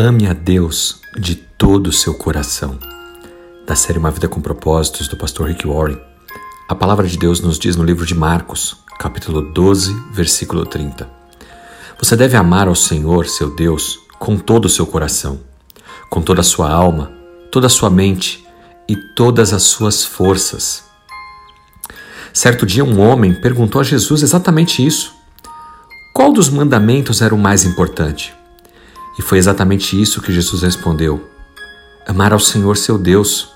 Ame a Deus de todo o seu coração. Da série Uma Vida com Propósitos, do pastor Rick Warren, a palavra de Deus nos diz no livro de Marcos, capítulo 12, versículo 30. Você deve amar ao Senhor, seu Deus, com todo o seu coração, com toda a sua alma, toda a sua mente e todas as suas forças. Certo dia, um homem perguntou a Jesus exatamente isso. Qual dos mandamentos era o mais importante? E foi exatamente isso que Jesus respondeu: amar ao Senhor seu Deus,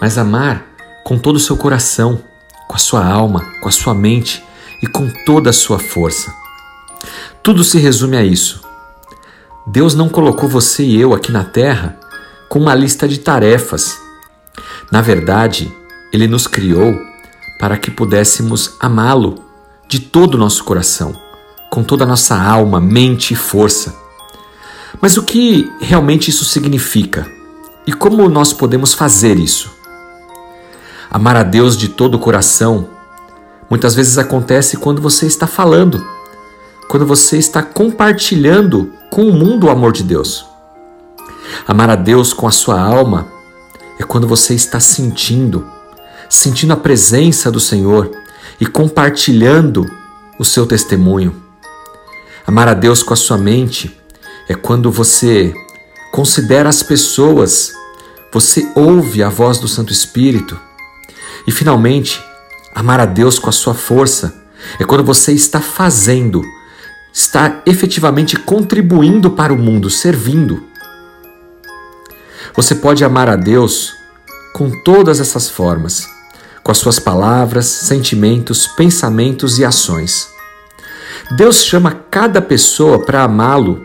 mas amar com todo o seu coração, com a sua alma, com a sua mente e com toda a sua força. Tudo se resume a isso. Deus não colocou você e eu aqui na terra com uma lista de tarefas. Na verdade, Ele nos criou para que pudéssemos amá-lo de todo o nosso coração, com toda a nossa alma, mente e força. Mas o que realmente isso significa? E como nós podemos fazer isso? Amar a Deus de todo o coração muitas vezes acontece quando você está falando, quando você está compartilhando com o mundo o amor de Deus. Amar a Deus com a sua alma é quando você está sentindo, sentindo a presença do Senhor e compartilhando o seu testemunho. Amar a Deus com a sua mente é quando você considera as pessoas, você ouve a voz do Santo Espírito. E finalmente, amar a Deus com a sua força é quando você está fazendo, está efetivamente contribuindo para o mundo, servindo. Você pode amar a Deus com todas essas formas, com as suas palavras, sentimentos, pensamentos e ações. Deus chama cada pessoa para amá-lo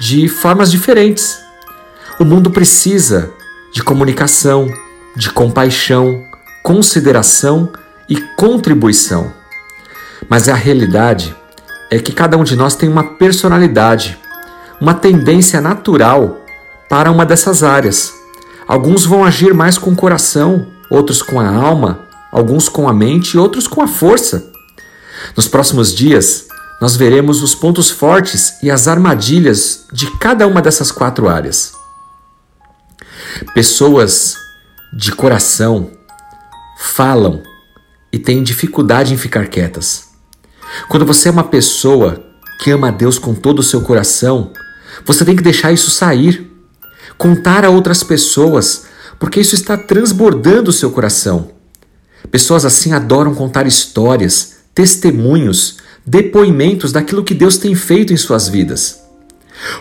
de formas diferentes. O mundo precisa de comunicação, de compaixão, consideração e contribuição. Mas a realidade é que cada um de nós tem uma personalidade, uma tendência natural para uma dessas áreas. Alguns vão agir mais com o coração, outros com a alma, alguns com a mente e outros com a força. Nos próximos dias, nós veremos os pontos fortes e as armadilhas de cada uma dessas quatro áreas. Pessoas de coração falam e têm dificuldade em ficar quietas. Quando você é uma pessoa que ama a Deus com todo o seu coração, você tem que deixar isso sair, contar a outras pessoas, porque isso está transbordando o seu coração. Pessoas assim adoram contar histórias, testemunhos, depoimentos daquilo que Deus tem feito em suas vidas.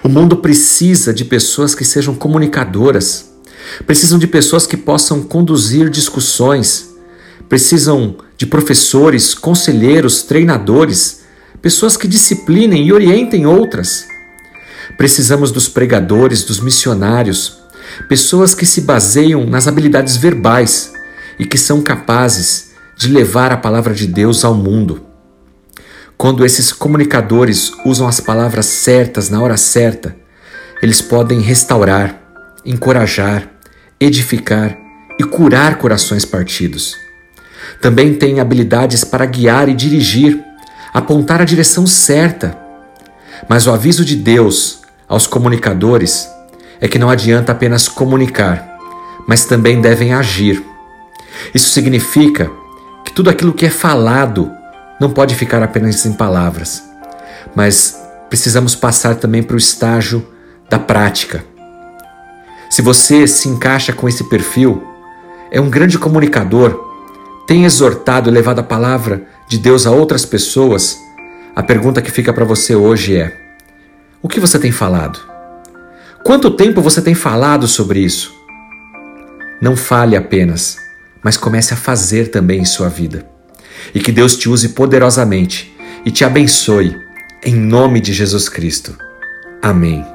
O mundo precisa de pessoas que sejam comunicadoras, precisam de pessoas que possam conduzir discussões, precisam de professores, conselheiros, treinadores, pessoas que disciplinem e orientem outras. Precisamos dos pregadores, dos missionários, pessoas que se baseiam nas habilidades verbais e que são capazes de levar a palavra de Deus ao mundo. Quando esses comunicadores usam as palavras certas na hora certa, eles podem restaurar, encorajar, edificar e curar corações partidos. Também têm habilidades para guiar e dirigir, apontar a direção certa. Mas o aviso de Deus aos comunicadores é que não adianta apenas comunicar, mas também devem agir. Isso significa que tudo aquilo que é falado não pode ficar apenas em palavras, mas precisamos passar também para o estágio da prática. Se você se encaixa com esse perfil, é um grande comunicador, tem exortado e levado a palavra de Deus a outras pessoas, a pergunta que fica para você hoje é: o que você tem falado? Quanto tempo você tem falado sobre isso? Não fale apenas, mas comece a fazer também em sua vida e que Deus te use poderosamente e te abençoe, em nome de Jesus Cristo. Amém.